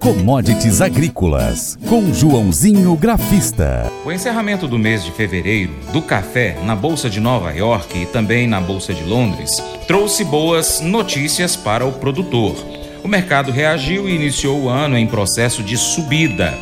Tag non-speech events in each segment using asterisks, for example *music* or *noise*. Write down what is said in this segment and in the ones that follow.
Commodities Agrícolas, com Joãozinho Grafista. O encerramento do mês de fevereiro do café na Bolsa de Nova York e também na Bolsa de Londres trouxe boas notícias para o produtor. O mercado reagiu e iniciou o ano em processo de subida.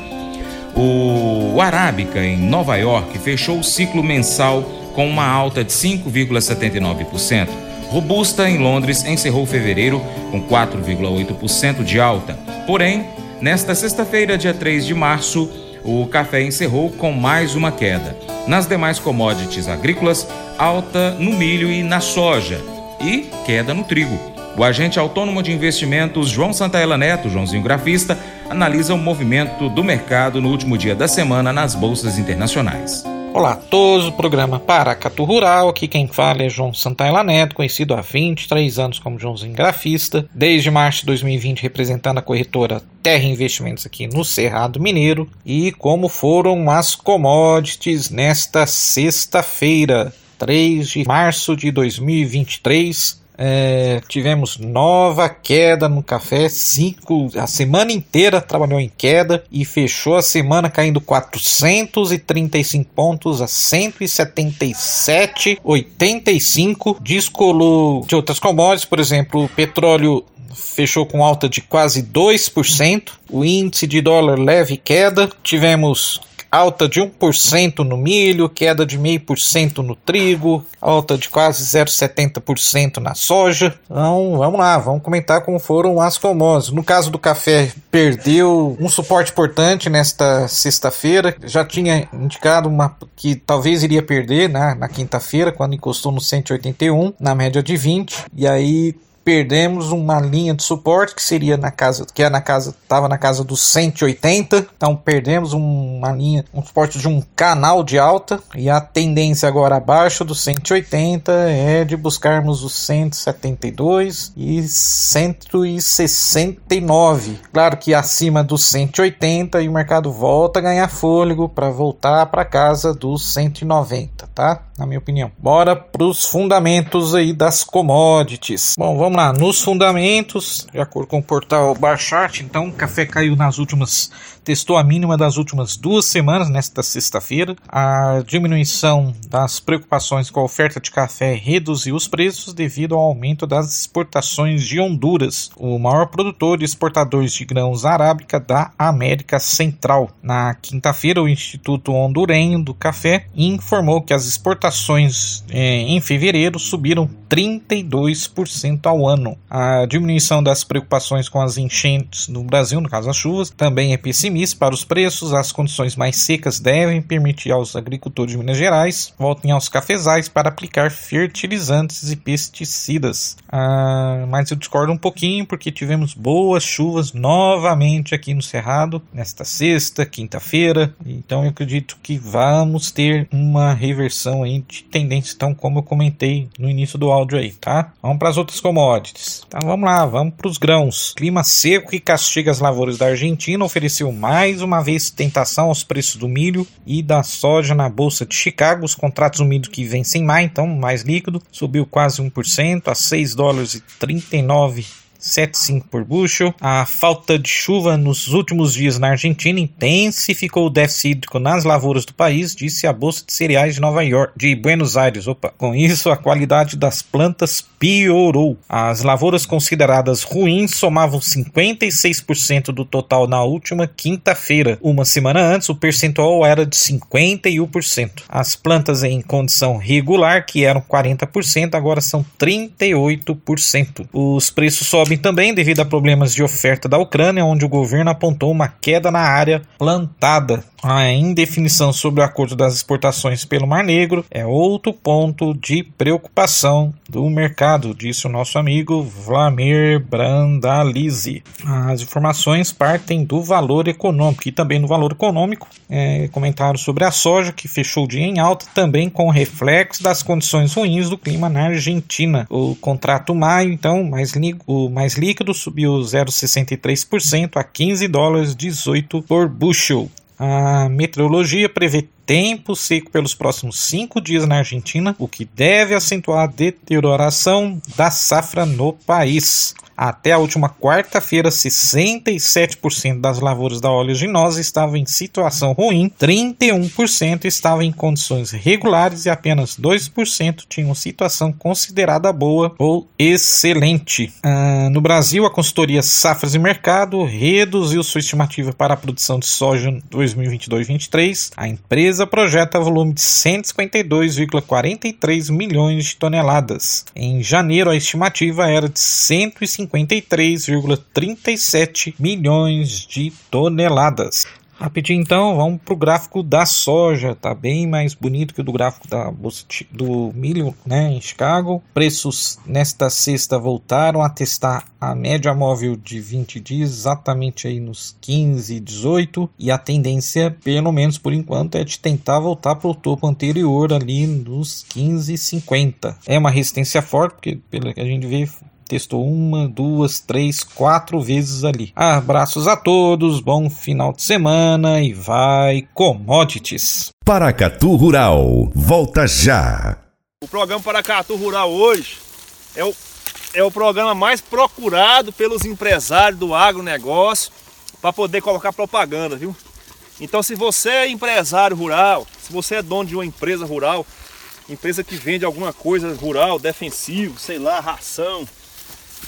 O Arábica, em Nova York, fechou o ciclo mensal com uma alta de 5,79%. Robusta, em Londres, encerrou fevereiro com 4,8% de alta. Porém, Nesta sexta-feira, dia 3 de março, o café encerrou com mais uma queda. Nas demais commodities agrícolas, alta no milho e na soja e queda no trigo. O agente autônomo de investimentos João Santaella Neto, Joãozinho Grafista, analisa o movimento do mercado no último dia da semana nas bolsas internacionais. Olá a todos, o programa Paracatu Rural, aqui quem fala é João Santana Neto, conhecido há 23 anos como Joãozinho Grafista, desde março de 2020 representando a corretora Terra Investimentos aqui no Cerrado Mineiro, e como foram as commodities nesta sexta-feira, 3 de março de 2023, é, tivemos nova queda no café, cinco, a semana inteira trabalhou em queda e fechou a semana caindo 435 pontos a 177,85. Descolou de outras commodities, por exemplo, o petróleo fechou com alta de quase 2%, o índice de dólar leve queda, tivemos alta de 1% no milho, queda de 0,5% no trigo, alta de quase 0,70% na soja. Então, vamos lá, vamos comentar como foram as commodities. No caso do café, perdeu um suporte importante nesta sexta-feira. Já tinha indicado uma que talvez iria perder né, na quinta-feira, quando encostou no 181, na média de 20. E aí perdemos uma linha de suporte que seria na casa, que é na casa, estava na casa dos 180, então perdemos uma linha, um suporte de um canal de alta e a tendência agora abaixo dos 180 é de buscarmos os 172 e 169. Claro que acima dos 180 e o mercado volta a ganhar fôlego para voltar para casa dos 190, tá? Na minha opinião. Bora para os fundamentos aí das commodities. Bom, vamos lá, nos fundamentos, de acordo com o portal Barchart, então o café caiu nas últimas, testou a mínima das últimas duas semanas, nesta sexta-feira. A diminuição das preocupações com a oferta de café reduziu os preços devido ao aumento das exportações de Honduras, o maior produtor e exportador de grãos arábica da América Central. Na quinta-feira, o Instituto Hondurenho do Café informou que as exportações eh, em fevereiro subiram 32% ao ano. A diminuição das preocupações com as enchentes no Brasil, no caso as chuvas, também é pessimista para os preços. As condições mais secas devem permitir aos agricultores de Minas Gerais voltem aos cafezais para aplicar fertilizantes e pesticidas. Ah, mas eu discordo um pouquinho porque tivemos boas chuvas novamente aqui no Cerrado nesta sexta, quinta-feira. Então eu acredito que vamos ter uma reversão aí de tendência, então como eu comentei no início do áudio aí, tá? Vamos para as outras commodities. Então vamos lá, vamos para os grãos. Clima seco que castiga as lavouras da Argentina ofereceu mais uma vez tentação aos preços do milho e da soja na bolsa de Chicago. Os contratos do milho que vencem mais, então mais líquido, subiu quase 1% a 6 dólares e 39 7,5 por bushel. A falta de chuva nos últimos dias na Argentina intensificou o déficit hídrico nas lavouras do país, disse a Bolsa de Cereais de Nova York, de Buenos Aires. Opa. Com isso, a qualidade das plantas piorou. As lavouras consideradas ruins somavam 56% do total na última quinta-feira. Uma semana antes, o percentual era de 51%. As plantas em condição regular, que eram 40%, agora são 38%. Os preços sobem sobem também devido a problemas de oferta da Ucrânia, onde o governo apontou uma queda na área plantada. A indefinição sobre o acordo das exportações pelo Mar Negro é outro ponto de preocupação do mercado, disse o nosso amigo Vlamir Brandalize. As informações partem do valor econômico e também no valor econômico. É, comentário sobre a soja, que fechou o dia em alta, também com reflexo das condições ruins do clima na Argentina. O contrato maio, então, mais, o mais líquido subiu 0,63% a 15 dólares 18 por bushel. A meteorologia prevê tempo seco pelos próximos cinco dias na Argentina, o que deve acentuar a deterioração da safra no país. Até a última quarta-feira, 67% das lavouras da oleaginosa estavam em situação ruim, 31% estavam em condições regulares e apenas 2% tinham situação considerada boa ou excelente. Ah, no Brasil, a consultoria Safras e Mercado reduziu sua estimativa para a produção de soja 2022-23. A empresa projeta volume de 152,43 milhões de toneladas. Em janeiro, a estimativa era de 150 53,37 milhões de toneladas. Rapidinho então, vamos para o gráfico da soja, tá bem mais bonito que o do gráfico da do milho, né, em Chicago. Preços nesta sexta voltaram a testar a média móvel de 20 dias, exatamente aí nos 15, 18, e a tendência, pelo menos por enquanto, é de tentar voltar para o topo anterior ali nos 15,50. É uma resistência forte, porque pelo que a gente vê, testou uma, duas, três, quatro vezes ali. Abraços a todos, bom final de semana e vai commodities. Paracatu Rural, volta já. O programa Paracatu Rural hoje é o, é o programa mais procurado pelos empresários do agronegócio para poder colocar propaganda, viu? Então se você é empresário rural, se você é dono de uma empresa rural, empresa que vende alguma coisa rural, defensivo, sei lá, ração,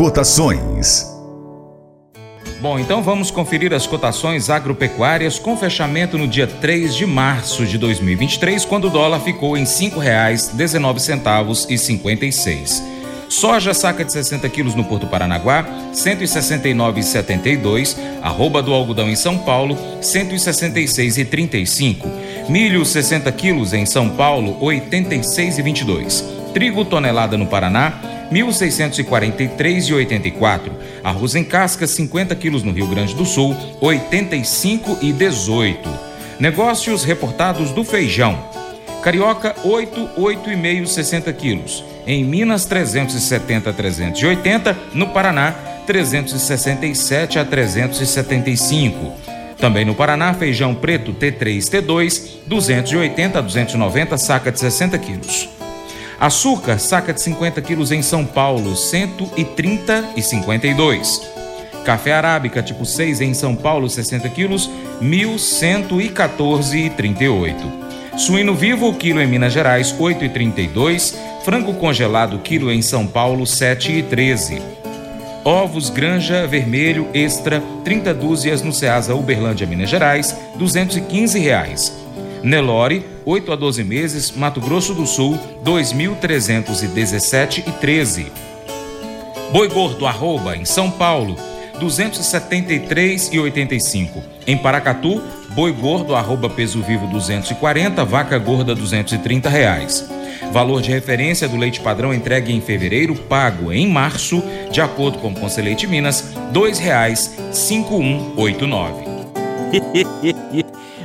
Cotações. Bom, então vamos conferir as cotações agropecuárias com fechamento no dia 3 de março de 2023, quando o dólar ficou em R$ 5,19,56. Soja saca de 60 quilos no Porto Paranaguá, 169,72. Arroba do algodão em São Paulo, 166,35. Milho 60 quilos em São Paulo, 86,22. Trigo tonelada no Paraná, 1.643,84. Arroz em casca, 50 quilos no Rio Grande do Sul, 85,18. Negócios reportados do feijão. Carioca, 8, 8,5, 60 quilos. Em Minas, 370 a 380. No Paraná, 367 a 375. Também no Paraná, feijão preto T3 T2, 280 a 290, saca de 60 quilos. Açúcar, saca de 50 quilos em São Paulo, 130 e 52. Café arábica tipo 6 em São Paulo, 60 quilos, 1.114,38. Suíno vivo, quilo em Minas Gerais, 8,32. Frango congelado, quilo em São Paulo, 7,13. Ovos Granja Vermelho Extra, 30 dúzias no Ceasa Uberlândia, Minas Gerais, 215 reais. Nelore, 8 a 12 meses, Mato Grosso do Sul, 2.317 e 13. Boi Gordo Arroba, em São Paulo, 273 e 85. Em Paracatu, Boi Gordo Arroba Peso Vivo 240, Vaca Gorda 230 reais. Valor de referência do leite padrão entregue em fevereiro, pago em março, de acordo com o Conselheiro Minas, R$ 2,5189. *laughs*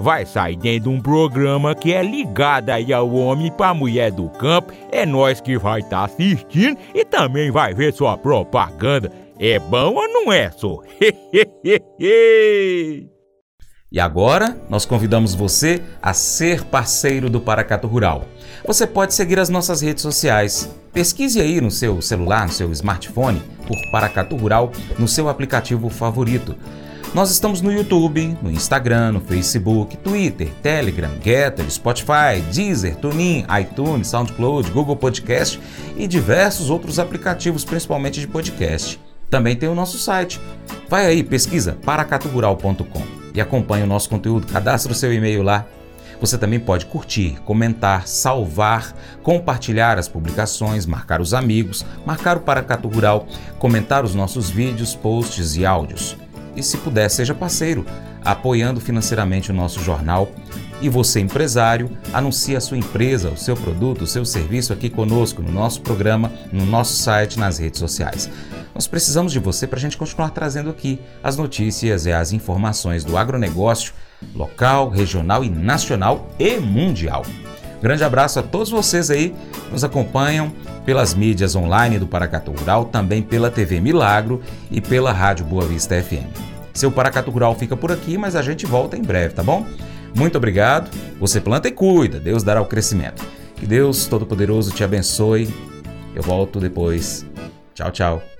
vai sair dentro de um programa que é ligado aí ao homem para mulher do campo. É nós que vai estar tá assistindo e também vai ver sua propaganda. É bom ou não é, só? *laughs* E agora, nós convidamos você a ser parceiro do Paracato Rural. Você pode seguir as nossas redes sociais. Pesquise aí no seu celular, no seu smartphone, por Paracatu Rural no seu aplicativo favorito. Nós estamos no YouTube, no Instagram, no Facebook, Twitter, Telegram, Getter, Spotify, Deezer, TuneIn, iTunes, SoundCloud, Google Podcast e diversos outros aplicativos, principalmente de podcast. Também tem o nosso site. Vai aí, pesquisa paracatugural.com e acompanhe o nosso conteúdo. Cadastre o seu e-mail lá. Você também pode curtir, comentar, salvar, compartilhar as publicações, marcar os amigos, marcar o Paracatu Rural, comentar os nossos vídeos, posts e áudios e, se puder, seja parceiro, apoiando financeiramente o nosso jornal. E você, empresário, anuncie a sua empresa, o seu produto, o seu serviço aqui conosco, no nosso programa, no nosso site, nas redes sociais. Nós precisamos de você para a gente continuar trazendo aqui as notícias e as informações do agronegócio local, regional e nacional e mundial. Grande abraço a todos vocês aí que nos acompanham pelas mídias online do Paracatu Rural, também pela TV Milagro e pela Rádio Boa Vista FM. Seu Paracatu Rural fica por aqui, mas a gente volta em breve, tá bom? Muito obrigado. Você planta e cuida, Deus dará o crescimento. Que Deus Todo-Poderoso te abençoe. Eu volto depois. Tchau, tchau.